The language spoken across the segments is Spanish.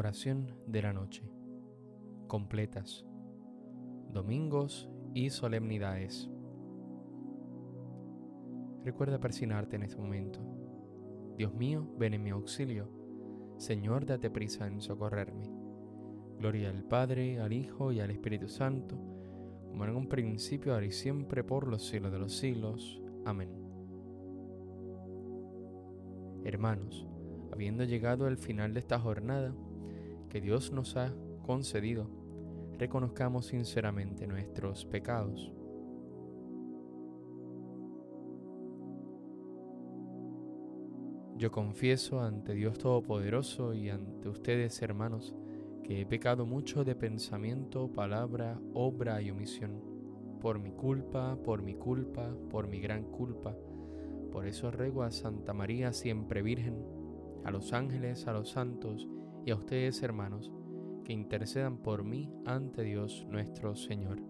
oración de la noche, completas, domingos y solemnidades. Recuerda persignarte en este momento. Dios mío, ven en mi auxilio. Señor, date prisa en socorrerme. Gloria al Padre, al Hijo y al Espíritu Santo, como en un principio, ahora y siempre, por los siglos de los siglos. Amén. Hermanos, habiendo llegado al final de esta jornada, que Dios nos ha concedido, reconozcamos sinceramente nuestros pecados. Yo confieso ante Dios Todopoderoso y ante ustedes, hermanos, que he pecado mucho de pensamiento, palabra, obra y omisión, por mi culpa, por mi culpa, por mi gran culpa. Por eso ruego a Santa María, siempre Virgen, a los ángeles, a los santos, y a ustedes, hermanos, que intercedan por mí ante Dios nuestro Señor.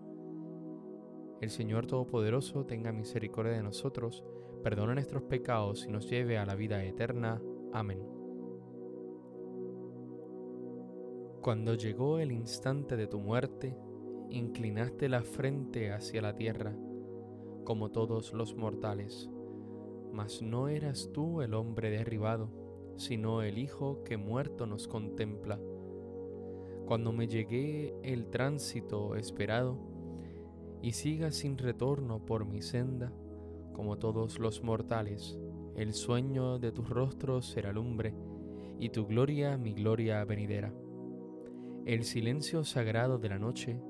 El Señor Todopoderoso tenga misericordia de nosotros, perdona nuestros pecados y nos lleve a la vida eterna. Amén. Cuando llegó el instante de tu muerte, inclinaste la frente hacia la tierra, como todos los mortales, mas no eras tú el hombre derribado sino el Hijo que muerto nos contempla. Cuando me llegué el tránsito esperado, y siga sin retorno por mi senda, como todos los mortales, el sueño de tus rostros será lumbre, y tu gloria mi gloria venidera. El silencio sagrado de la noche,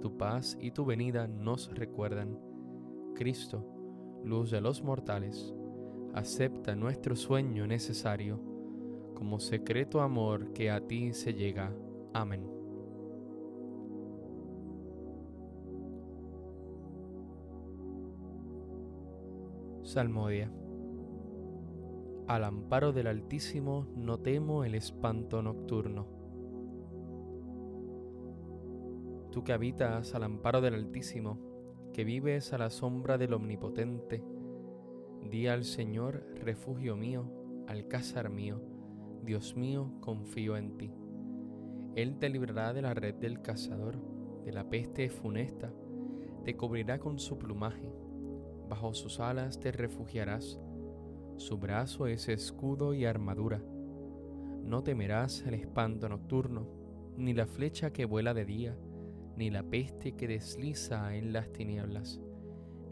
tu paz y tu venida nos recuerdan. Cristo, luz de los mortales, acepta nuestro sueño necesario como secreto amor que a ti se llega. Amén. Salmodia. Al amparo del Altísimo no temo el espanto nocturno. Tú que habitas al amparo del Altísimo, que vives a la sombra del Omnipotente, di al Señor, refugio mío, alcázar mío, Dios mío, confío en ti. Él te librará de la red del cazador, de la peste funesta, te cubrirá con su plumaje, bajo sus alas te refugiarás, su brazo es escudo y armadura. No temerás el espanto nocturno, ni la flecha que vuela de día, ni la peste que desliza en las tinieblas,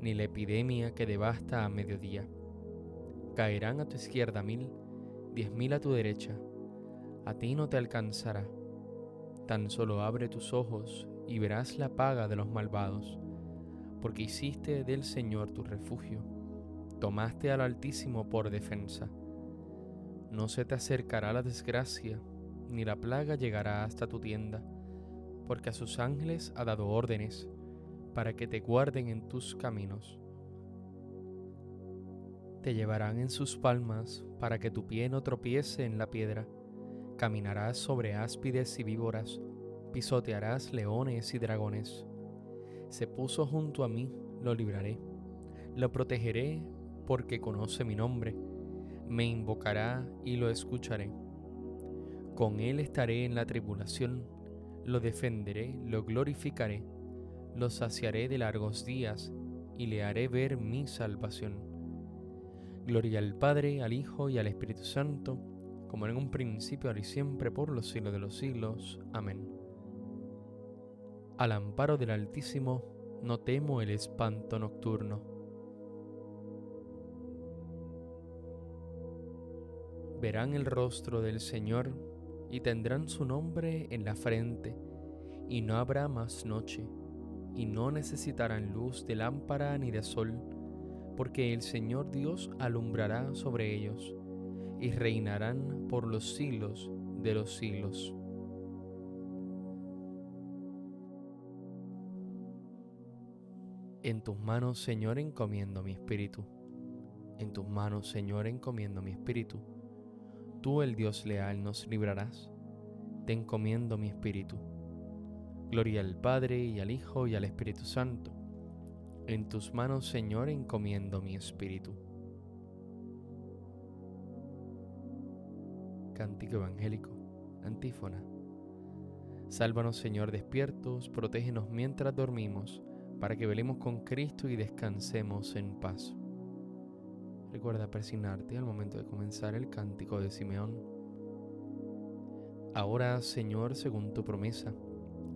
ni la epidemia que devasta a mediodía. Caerán a tu izquierda mil, diez mil a tu derecha, a ti no te alcanzará. Tan solo abre tus ojos y verás la paga de los malvados, porque hiciste del Señor tu refugio, tomaste al Altísimo por defensa. No se te acercará la desgracia, ni la plaga llegará hasta tu tienda, porque a sus ángeles ha dado órdenes para que te guarden en tus caminos te llevarán en sus palmas para que tu pie no tropiece en la piedra. Caminarás sobre áspides y víboras, pisotearás leones y dragones. Se puso junto a mí, lo libraré. Lo protegeré porque conoce mi nombre. Me invocará y lo escucharé. Con él estaré en la tribulación, lo defenderé, lo glorificaré, lo saciaré de largos días y le haré ver mi salvación. Gloria al Padre, al Hijo y al Espíritu Santo, como en un principio, ahora y siempre, por los siglos de los siglos. Amén. Al amparo del Altísimo, no temo el espanto nocturno. Verán el rostro del Señor y tendrán su nombre en la frente, y no habrá más noche, y no necesitarán luz de lámpara ni de sol porque el Señor Dios alumbrará sobre ellos y reinarán por los siglos de los siglos. En tus manos, Señor, encomiendo mi espíritu. En tus manos, Señor, encomiendo mi espíritu. Tú, el Dios leal, nos librarás. Te encomiendo mi espíritu. Gloria al Padre y al Hijo y al Espíritu Santo en tus manos, Señor, encomiendo mi espíritu. Cántico Evangélico, antífona. Sálvanos, Señor, despiertos, protégenos mientras dormimos, para que velemos con Cristo y descansemos en paz. Recuerda persignarte al momento de comenzar el cántico de Simeón. Ahora, Señor, según tu promesa,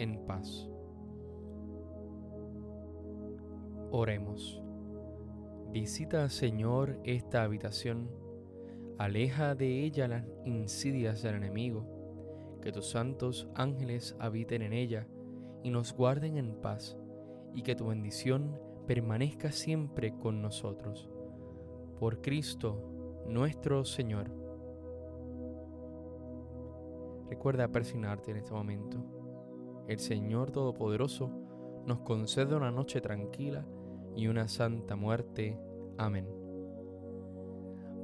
en paz. Oremos. Visita, Señor, esta habitación, aleja de ella las insidias del enemigo que tus santos ángeles habiten en ella y nos guarden en paz, y que tu bendición permanezca siempre con nosotros. Por Cristo nuestro Señor. Recuerda persignarte en este momento. El Señor Todopoderoso nos concede una noche tranquila y una santa muerte. Amén.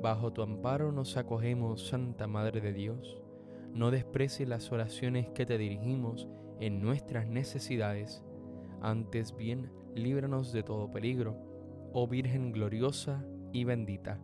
Bajo tu amparo nos acogemos, Santa Madre de Dios no desprecies las oraciones que te dirigimos en nuestras necesidades, antes bien líbranos de todo peligro, oh Virgen gloriosa y bendita.